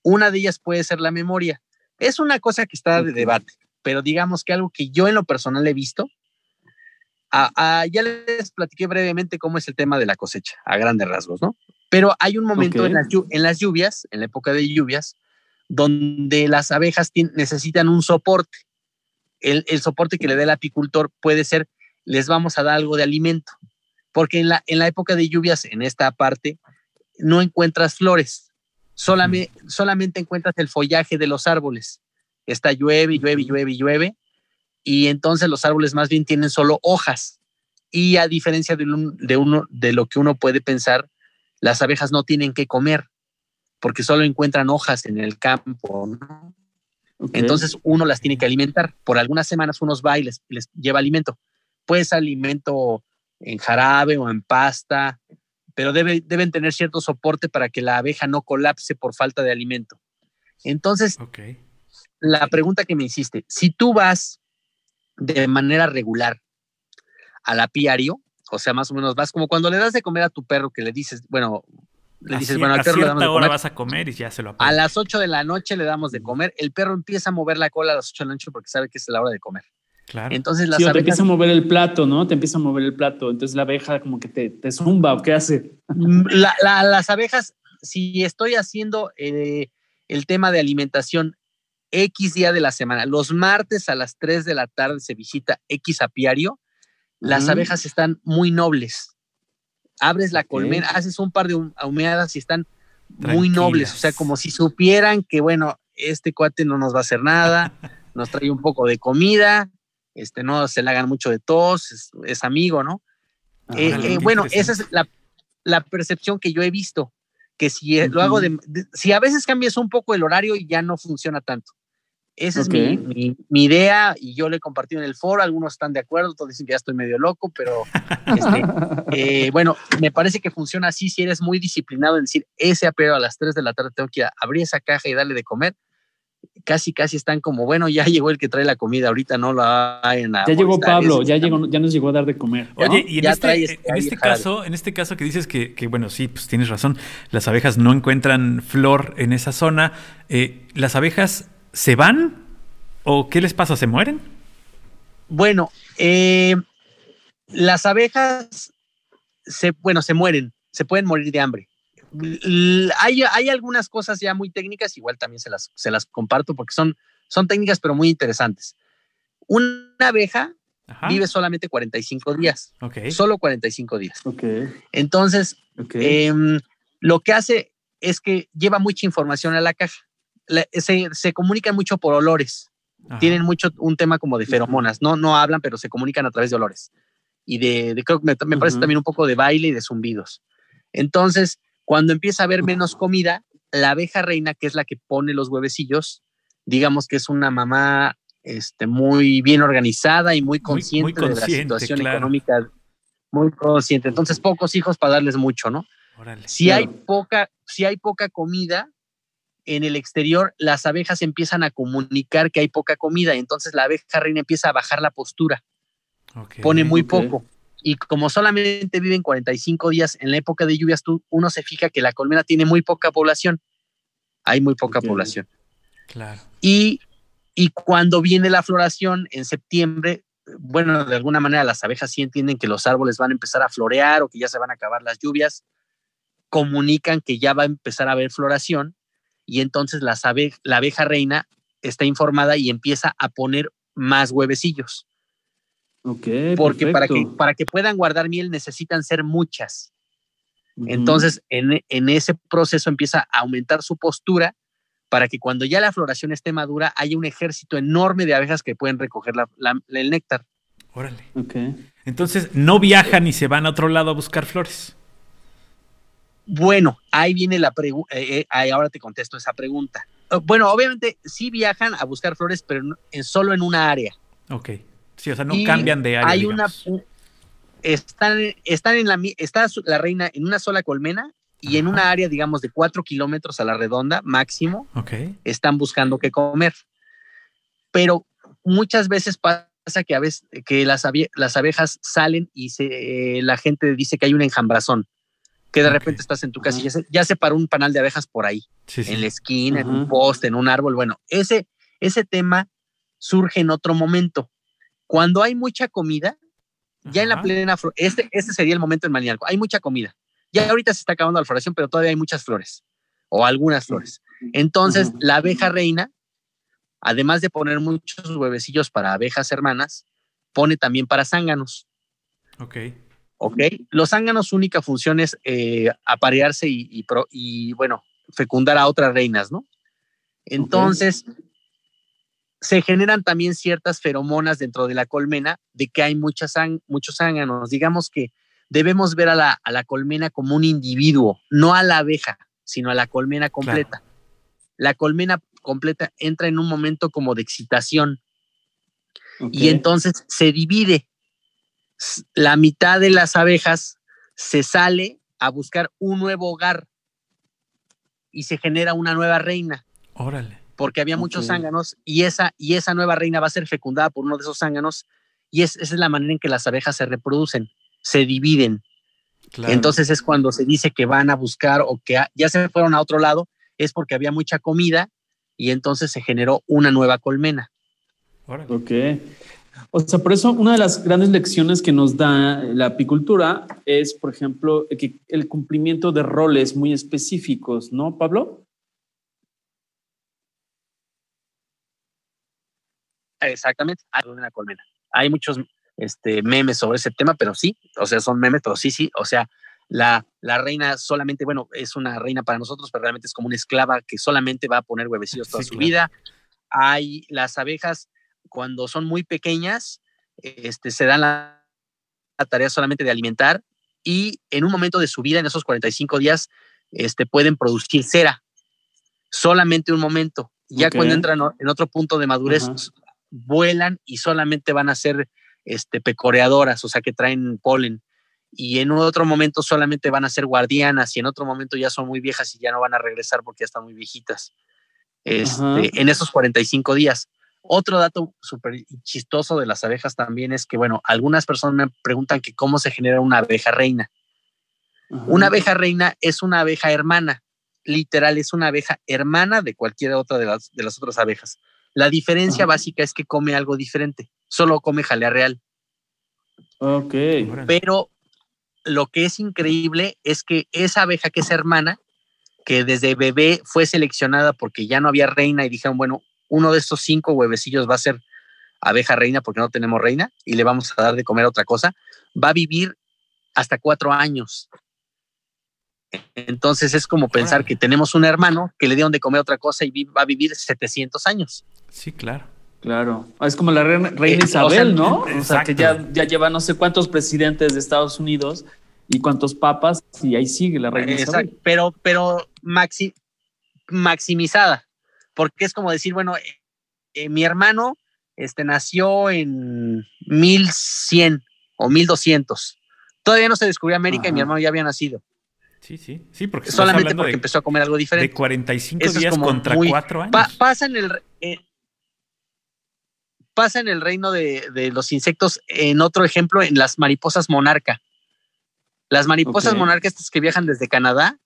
Una de ellas puede ser la memoria. Es una cosa que está de debate, pero digamos que algo que yo en lo personal he visto, ya les platiqué brevemente cómo es el tema de la cosecha, a grandes rasgos, ¿no? Pero hay un momento en, las, lluvias, en la época de lluvias, donde las abejas necesitan un soporte. El, soporte que le dé el apicultor puede ser, les vamos a dar algo de alimento, porque en la, en la época de lluvias, en esta parte, no encuentras flores, solamente, solamente encuentras el follaje de los árboles. Está llueve, llueve, llueve, llueve, y entonces los árboles más bien tienen solo hojas. Y a diferencia de, de, uno, de lo que uno puede pensar, las abejas no tienen que comer porque solo encuentran hojas en el campo. Entonces uno las tiene que alimentar. Por algunas semanas unos va y les, lleva alimento. Puede ser alimento en jarabe o en pasta, pero deben tener cierto soporte para que la abeja no colapse por falta de alimento. Entonces, la pregunta que me hiciste, si tú vas de manera regular al apiario, o sea, más o menos vas como cuando le das de comer a tu perro que le dices, bueno, le dices, bueno, al a perro le damos de hora comer. vas a comer y ya se lo A las 8 de la noche le damos de comer. El perro empieza a mover la cola a las 8 de la noche porque sabe que es la hora de comer. Claro. Entonces las Sí, o te abejas, empieza a mover el plato, ¿no? Te empieza a mover el plato. Entonces la abeja como que te, te zumba o qué hace. Mm, la- la- las abejas, si estoy haciendo eh, el tema de alimentación X día de la semana, los martes a las 3 de la tarde se visita X apiario, las Ujú. abejas están muy nobles. Abres la colmena, haces un par de hum- humeadas y están muy nobles, o sea, como si supieran que, bueno, este cuate no nos va a hacer nada, nos trae un poco de comida, este, no se le hagan mucho de tos, es, es amigo, ¿no? Eh, Órale, eh, qué bueno, esa es la, la percepción que yo he visto, que si eh, lo hago de, de- si a veces cambias un poco el horario ya no funciona tanto. Esa es mi, mi- mi idea y yo le he compartido en el foro, algunos están de acuerdo, otros dicen que ya estoy medio loco, pero este, eh, bueno, me parece que funciona así si eres muy disciplinado en decir, ese apero a las 3 de la tarde tengo que ir a abrir esa caja y darle de comer. Casi, casi están como, bueno, ya llegó el que trae la comida, ahorita no la hay en la Ya llegó Pablo, ya, llegó, ya nos llegó a dar de comer. ¿no? Oye, y en este, trae este en este caso, en este caso que dices que, que, bueno, sí, pues tienes razón, las abejas no encuentran flor en esa zona. eh, ¿Las abejas se van o qué les pasa? ¿Se mueren? Bueno, eh, las abejas se, bueno, se mueren, se pueden morir de hambre. Hay, hay algunas cosas ya muy técnicas, igual también se las, se las comparto porque son, son técnicas pero muy interesantes. Una abeja Ajá. vive solamente 45 días, Ok. solo 45 días. Ok, Entonces, ok. Em, lo que hace es que lleva mucha información a la caja. La- se, se comunican mucho por olores. Ajá. Tienen mucho un tema como de feromonas. No, no hablan, pero se comunican a través de olores. Y de, de- creo que me, me parece también un poco de baile y de zumbidos. Entonces, cuando empieza a haber menos comida, la abeja reina, que es la que pone los huevecillos, digamos que es una mamá este, muy bien organizada y muy consciente, de consciente, la situación claro. económica, muy consciente. Entonces, pocos hijos para darles mucho, ¿no? Órale. Si Claro. hay poca, si hay poca comida en el exterior, las abejas empiezan a comunicar que hay poca comida, y entonces la abeja reina empieza a bajar la postura, pone muy poco. Y como solamente viven 45 días en la época de lluvias, tú, uno se fija que la colmena tiene muy poca población. Hay muy poca población. Claro. Y, y cuando viene la floración en septiembre, bueno, de alguna manera las abejas sí entienden que los árboles van a empezar a florear o que ya se van a acabar las lluvias, comunican que ya va a empezar a haber floración y entonces las abe- la abeja reina está informada y empieza a poner más huevecillos, Ok, porque para que, para que puedan guardar miel necesitan ser muchas. Entonces, en, en ese proceso empieza a aumentar su postura para que cuando ya la floración esté madura haya un ejército enorme de abejas que pueden recoger la- la- el néctar. Órale. Ok. Entonces, no viajan y se van a otro lado a buscar flores. Bueno, ahí viene la pregunta, ahora te contesto esa pregunta. Eh, Bueno, obviamente sí viajan a buscar flores, pero en, solo en una área. Ok. Sí, o sea, no Y cambian de área. Hay una, digamos. están, están en la, está la reina en una sola colmena y en una área, digamos, de cuatro kilómetros a la redonda máximo, Ok. están buscando qué comer. Pero muchas veces pasa que a veces que las, abe- las abejas salen y se, eh, la gente dice que hay un enjambrazón, que de repente estás en tu casa y ya se, ya se paró un panal de abejas por ahí, Sí, sí. en la esquina, en un poste, en un árbol. Bueno, ese, ese tema surge en otro momento. Cuando hay mucha comida, ya en la plena este, este sería el momento en Manialco, hay mucha comida. Ya ahorita se está acabando la floración, pero todavía hay muchas flores o algunas flores. Entonces, la abeja reina, además de poner muchos huevecillos para abejas hermanas, pone también para zánganos. Ok. ¿Ok? Los zánganos, su única función es eh, aparearse y, y pro- y, bueno, fecundar a otras reinas, ¿no? Entonces, se generan también ciertas feromonas dentro de la colmena de que hay muchas muchos zánganos. Digamos que debemos ver a la, a la colmena como un individuo, no a la abeja, sino a la colmena completa. La colmena completa entra en un momento como de excitación y entonces se divide. La mitad de las abejas se sale a buscar un nuevo hogar y se genera una nueva reina, Órale. porque había muchos Ok. zánganos y esa, y esa nueva reina va a ser fecundada por uno de esos zánganos y es, esa es la manera en que las abejas se reproducen. se dividen. Entonces es cuando se dice que van a buscar o que ya se fueron a otro lado, es porque había mucha comida y entonces se generó una nueva colmena. Ok. O sea, por eso una de las grandes lecciones que nos da la apicultura es, por ejemplo, que el cumplimiento de roles muy específicos, ¿no, Pablo? Exactamente, hay una colmena. Hay muchos este, memes sobre ese tema, pero sí, o sea, son memes, pero sí, sí, o sea, la, la, reina solamente, bueno, es una reina para nosotros, pero realmente es como una esclava que solamente va a poner huevecillos toda su vida. Hay las abejas, cuando son muy pequeñas, este, se dan la, tarea solamente de alimentar y en un momento de su vida, en esos 45 días, este, pueden producir cera. Solamente un momento. Ya cuando entran en otro punto de madurez, vuelan y solamente van a ser este, pecoreadoras, o sea, que traen polen. Y en otro momento solamente van a ser guardianas y en otro momento ya son muy viejas y ya no van a regresar porque ya están muy viejitas. Este, en esos 45 días. Otro dato súper chistoso de las abejas también es que, bueno, algunas personas me preguntan que cómo se genera una abeja reina. Una abeja reina es una abeja hermana, literal, es una abeja hermana de cualquier otra de las, de las otras abejas. La diferencia básica es que come algo diferente, solo come jalea real. Ok. Pero lo que es increíble es que esa abeja que es hermana, que desde bebé fue seleccionada porque ya no había reina y dijeron, bueno, uno de estos cinco huevecillos va a ser abeja reina porque no tenemos reina y le vamos a dar de comer otra cosa, va a vivir hasta cuatro años. Entonces es como pensar que tenemos un hermano que le dieron de comer otra cosa y va a vivir 700 años. Sí, claro. Claro. Ah, es como la reina, eh, Isabel, ¿no? O sea, que ya, ya lleva no sé cuántos presidentes de Estados Unidos y cuántos papas y ahí sigue la reina Isabel. Pero, pero maxi, maximizada, porque es como decir, bueno, eh, eh, mi hermano este, nació en 1100 o 1200. Todavía no se descubrió América y mi hermano ya había nacido. Sí, sí, sí, porque solamente porque empezó a comer algo diferente. De 45 días contra 4 años. pasa en el pasa en el reino de, los insectos, en otro ejemplo, en las mariposas monarca. Las mariposas monarca, estas que viajan desde Canadá,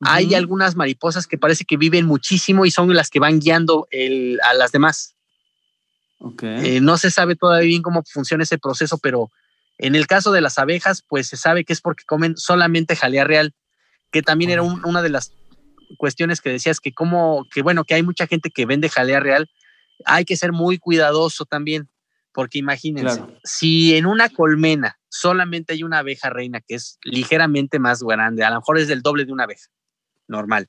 hay algunas mariposas que parece que viven muchísimo y son las que van guiando a las demás. Eh, no se sabe todavía bien cómo funciona ese proceso, pero en el caso de las abejas, pues se sabe que es porque comen solamente jalea real, que también era una de las cuestiones que decías que como que bueno, que hay mucha gente que vende jalea real, hay que ser muy cuidadoso también, porque imagínense, si en una colmena solamente hay una abeja reina que es ligeramente más grande, a lo mejor es del doble de una abeja normal,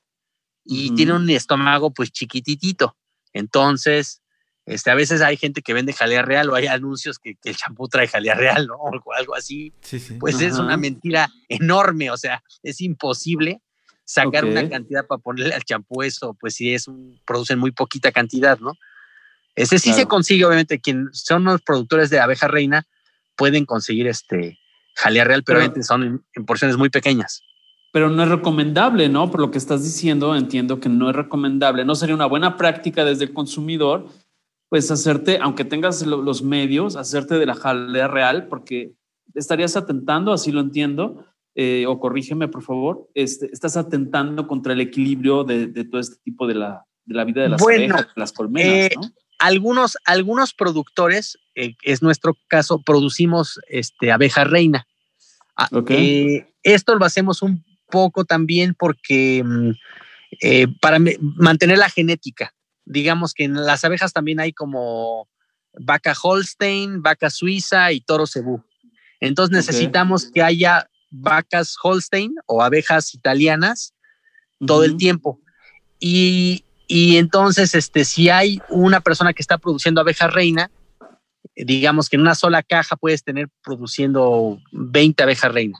y tiene un estómago pues chiquititito, entonces, este, a veces hay gente que vende jalea real o hay anuncios que, el champú trae jalea real, ¿no? O algo así. Pues es una mentira enorme, o sea, es imposible sacar una cantidad para ponerle al champú eso, pues si es un, producen muy poquita cantidad, ¿no? Ese sí se consigue, obviamente, quien son los productores de abeja reina pueden conseguir este jalea real, pero, obviamente son en, porciones muy pequeñas. Pero no es recomendable, ¿no? Por lo que estás diciendo, entiendo que no es recomendable. No sería una buena práctica desde el consumidor, pues hacerte, aunque tengas los medios, hacerte de la jalea real, porque estarías atentando, así lo entiendo, eh, o corrígeme por favor, este, estás atentando contra el equilibrio de, todo este tipo de la, de la vida de las abejas, las colmenas, eh, ¿no? algunos, algunos productores, eh, es nuestro caso, producimos este, abeja reina. Ah, eh, esto lo hacemos un poco también porque mm, eh, para mantener la genética. Digamos que en las abejas también hay como vaca Holstein, vaca suiza y toro cebú. Entonces necesitamos que haya vacas Holstein o abejas italianas todo el tiempo. Y y entonces, este, si hay una persona que está produciendo abeja reina, digamos que en una sola caja puedes tener produciendo 20 abejas reina.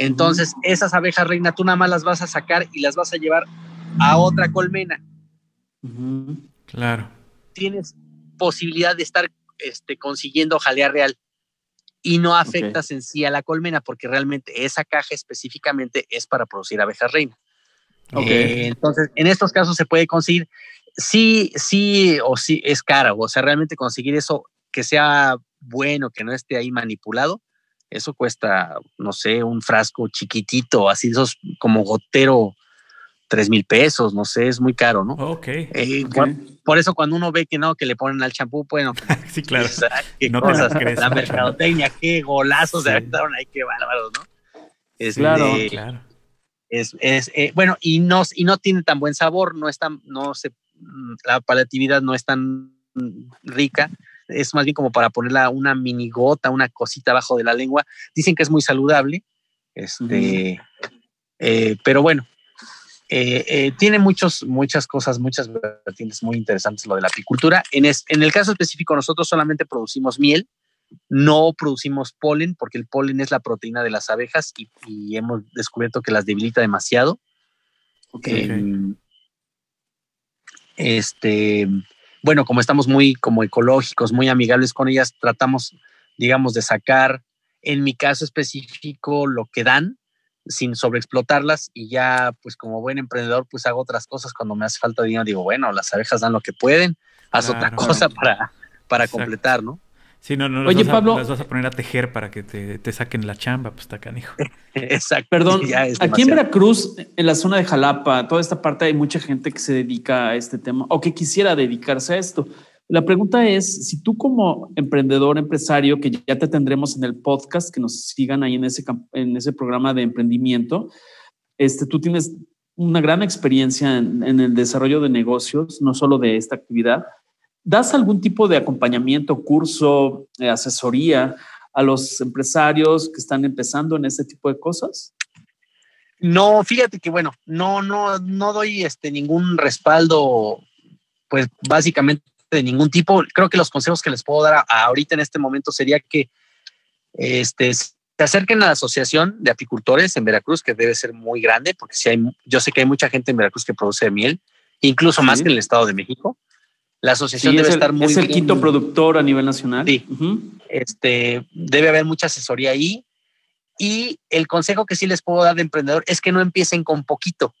Entonces, esas abejas reina tú nada más las vas a sacar y las vas a llevar a otra colmena. Claro. Tienes posibilidad de estar este, consiguiendo jalea real y no afectas en sí a la colmena porque realmente esa caja específicamente es para producir abejas reina. Okay. entonces, en estos casos se puede conseguir, sí, sí o sí es caro, o sea, realmente conseguir eso que sea bueno, que no esté ahí manipulado, Eso cuesta, no sé, un frasco chiquitito, así esos como gotero, tres mil pesos, no sé, es muy caro, ¿no? Ok. Eh, por, por eso cuando uno ve que no, que le ponen al champú, bueno, Sí, claro. qué No te cosas, crees, la ¿no? mercadotecnia, qué golazos se Sí. aventaron ahí, qué bárbaros, ¿no? Este, Claro, Claro. es, es, eh, bueno, y no, y no tiene tan buen sabor, no es tan, no se, la palatividad no es tan rica, es más bien como para ponerla una mini gota, una cosita abajo de la lengua. Dicen que es muy saludable, este, eh, pero bueno, eh, eh, tiene muchos, muchas cosas, muchas vertientes muy interesantes lo de la apicultura. En, es- en el caso específico, nosotros solamente producimos miel, no producimos polen, porque el polen es la proteína de las abejas y, y hemos descubierto que las debilita demasiado. Ok. Em, este, bueno, como estamos muy como ecológicos, muy amigables con ellas, tratamos, digamos, de sacar, en mi caso específico, lo que dan sin sobreexplotarlas y ya, pues como buen emprendedor, pues hago otras cosas cuando me hace falta dinero. Digo, bueno, las abejas dan lo que pueden, haz otra Claro. cosa para, para Exacto. completar, ¿no? Sí, no, no las Oye, vas a- Pablo. las vas a poner a tejer para que te, te saquen la chamba, pues está canijo. Exacto. Perdón, Ya es aquí en. Veracruz, en la zona de Jalapa, toda esta parte hay mucha gente que se dedica a este tema o que quisiera dedicarse a esto. La pregunta es, si tú como emprendedor, empresario, que ya te tendremos en el podcast, que nos sigan ahí en ese, en ese programa de emprendimiento, este, tú tienes una gran experiencia en, en el desarrollo de negocios, no solo de esta actividad. ¿Das algún tipo de acompañamiento, curso, eh, asesoría a los empresarios que están empezando en este tipo de cosas? No, fíjate que bueno, no, no, no doy este ningún respaldo, pues básicamente de ningún tipo. Creo que los consejos que les puedo dar a- a ahorita en este momento sería que este, se acerquen a la asociación de apicultores en Veracruz, que debe ser muy grande, porque si hay, yo sé que hay mucha gente en Veracruz que produce miel, incluso más que en el Estado de México. La asociación Sí, debe es el, estar muy es el bien- quinto productor a nivel nacional. Sí. Este, debe haber mucha asesoría ahí. Y el consejo que sí les puedo dar de emprendedor es que no empiecen con poquito.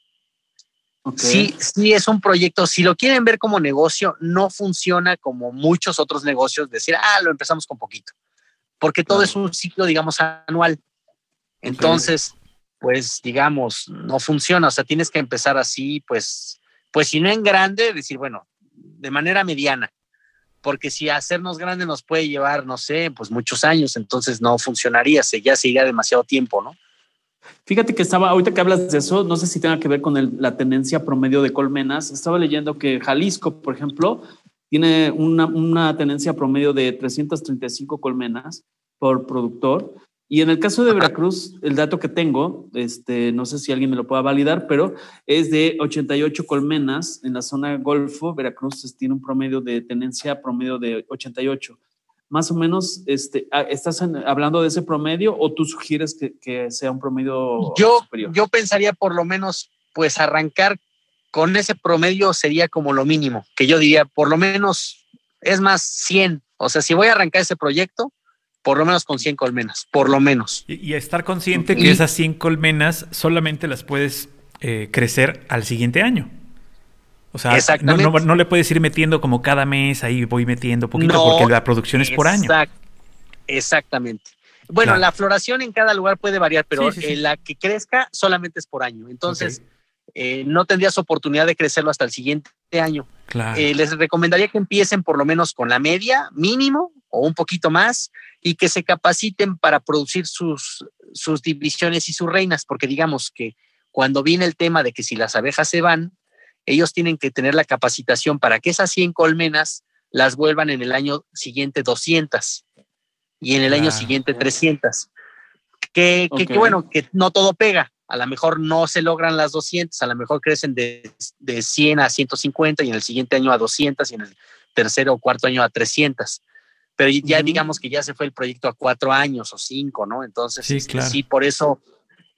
Ok. Sí, sí es un proyecto. Si lo quieren ver como negocio, no funciona como muchos otros negocios, decir, ah, lo empezamos con poquito, porque todo es un ciclo, digamos, anual. Entonces, pues, digamos, no funciona. O sea, tienes que empezar así, pues, pues, si no en grande, decir, bueno, de manera mediana. Porque si hacernos grande nos puede llevar, no sé, pues muchos años, entonces no funcionaría, se, ya sería demasiado tiempo, ¿no? Fíjate que estaba, ahorita que hablas de eso, no sé si tenga que ver con la tenencia promedio de colmenas. Estaba leyendo que Jalisco, por ejemplo, tiene una, una tenencia promedio de 335 colmenas por productor. Y en el caso de Veracruz, el dato que tengo, este, no sé si alguien me lo pueda validar, pero es de 88 colmenas en la zona Golfo. Veracruz tiene un promedio de tenencia promedio de 88. Más o menos, este, ah, ¿estás hablando de ese promedio o tú sugieres que, que sea un promedio yo, superior? yo pensaría por lo menos, pues arrancar con ese promedio sería como lo mínimo, que yo diría por lo menos, es más 100. O sea, si voy a arrancar ese proyecto, por lo menos con 100 colmenas, por lo menos. Y, y estar consciente que esas 100 colmenas solamente las puedes eh, crecer al siguiente año. O sea, no, Exactamente. no- no le puedes ir metiendo como cada mes, ahí voy metiendo poquito, No, porque la producción es por año. Exact- Exactamente. Bueno, Claro. la floración en cada lugar puede variar, pero Sí, sí, sí. eh, la que crezca solamente es por año. Entonces, eh, no tendrías oportunidad de crecerlo hasta el siguiente año. Claro. Eh, les recomendaría que empiecen por lo menos con la media, mínimo o un poquito más, y que se capaciten para producir sus, sus divisiones y sus reinas, porque digamos que cuando viene el tema de que si las abejas se van, ellos tienen que tener la capacitación para que esas 100 colmenas las vuelvan en el año siguiente 200 y en el año siguiente 300. Que, que- que Ok. bueno, que no todo pega. A lo mejor no se logran las 200, a lo mejor crecen de, de 100 a 150 y en el siguiente año a 200 y en el tercero o cuarto año a 300. Pero ya digamos que ya se fue el proyecto a cuatro años o cinco, ¿no? Entonces, Sí, este, claro. sí, por eso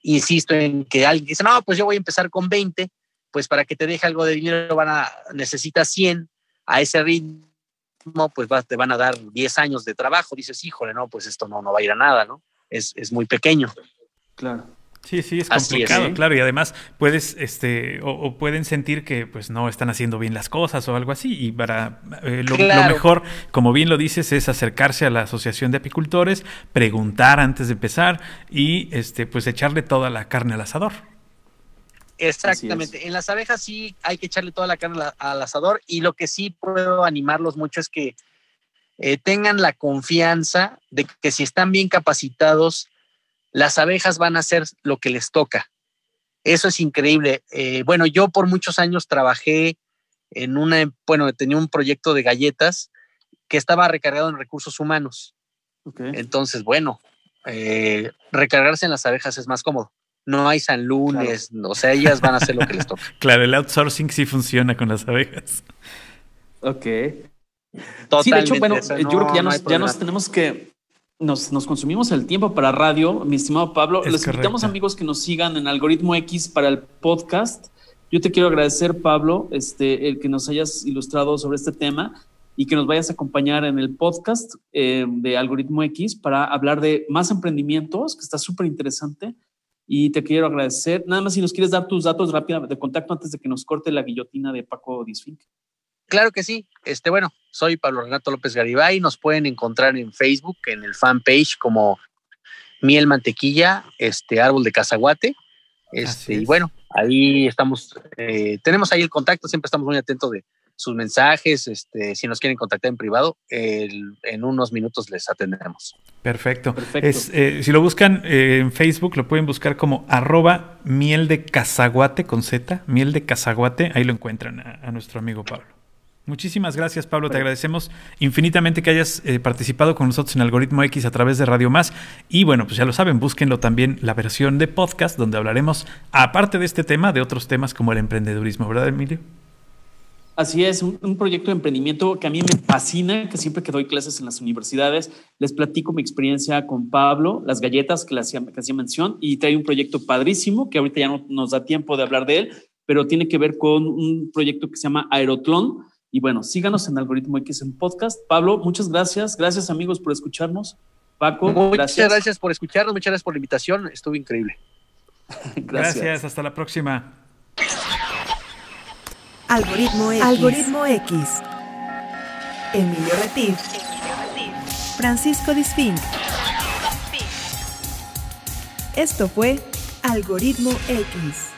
insisto en que alguien dice, no, pues yo voy a empezar con 20, pues para que te deje algo de dinero van a, necesitas 100 a ese ritmo, pues va- te van a dar 10 años de trabajo. Dices, híjole, no, pues esto no, no va a ir a nada, ¿no? Es, es muy pequeño. Claro. Sí, sí, es complicado, claro, y además puedes, este, o, pueden sentir que pues no están haciendo bien las cosas o algo así, y para eh, lo, mejor, como bien lo dices, es acercarse a la asociación de apicultores, preguntar antes de empezar y este, pues echarle toda la carne al asador. Exactamente. En las abejas sí hay que echarle toda la carne al asador y lo que sí puedo animarlos mucho es que eh, tengan la confianza de que si están bien capacitados, las abejas van a hacer lo que les toca. Eso es increíble. Eh, bueno, yo por muchos años trabajé en una, bueno, tenía un proyecto de galletas que estaba recargado en recursos humanos. Entonces, bueno, eh, recargarse en las abejas es más cómodo. No hay San Lunes, o sea, ellas van a hacer lo que les toca. claro, el outsourcing sí funciona con las abejas. Ok. sí, de hecho, bueno, yo creo que ya, nos, ya nos tenemos que nos, nos, consumimos el tiempo para radio, mi estimado Pablo. Les invitamos amigos que nos sigan en Algoritmo X para el podcast. Yo te quiero agradecer, Pablo, este, el que nos hayas ilustrado sobre este tema y que nos vayas a acompañar en el podcast eh, de Algoritmo X para hablar de más emprendimientos, que está súper interesante. Y te quiero agradecer. Nada más si nos quieres dar tus datos rápidos de contacto antes de que nos corte la guillotina de Paco Disfink. Claro que sí. Este, bueno, soy Pablo Renato López Garibay. Nos pueden encontrar en Facebook, en el fanpage como Miel Mantequilla, este árbol de cazaguate. Este, y bueno, ahí estamos, eh, tenemos ahí el contacto, siempre estamos muy atentos de sus mensajes, este, si nos quieren contactar en privado, en unos minutos les atendemos. Perfecto. Eh, si lo buscan eh, en Facebook, lo pueden buscar como arroba miel de cazaguate con Z, miel de cazaguate, ahí lo encuentran a nuestro amigo Pablo. Muchísimas gracias, Pablo. Te agradecemos infinitamente que hayas eh, participado con nosotros en Algoritmo X a través de Radio Más. Y bueno, pues ya lo saben, búsquenlo también la versión de podcast, donde hablaremos, aparte de este tema, de otros temas como el emprendedurismo, ¿verdad, Emilio? Así es, un, proyecto de emprendimiento que a mí me fascina, que siempre que doy clases en las universidades, les platico mi experiencia con Pablo, las galletas que le hacía, que hacía mención, y trae un proyecto padrísimo, que ahorita ya no nos da tiempo de hablar de él, pero tiene que ver con un proyecto que se llama Aerotlón, y bueno, síganos en Algoritmo X en podcast. Pablo, muchas gracias. Gracias amigos por escucharnos. Paco, muchas gracias. por escucharnos, muchas gracias por la invitación. Estuvo increíble. gracias. gracias. Hasta la próxima. Algoritmo X. Algoritmo X. Emilio Retif. Francisco Disfink. Esto fue Algoritmo X.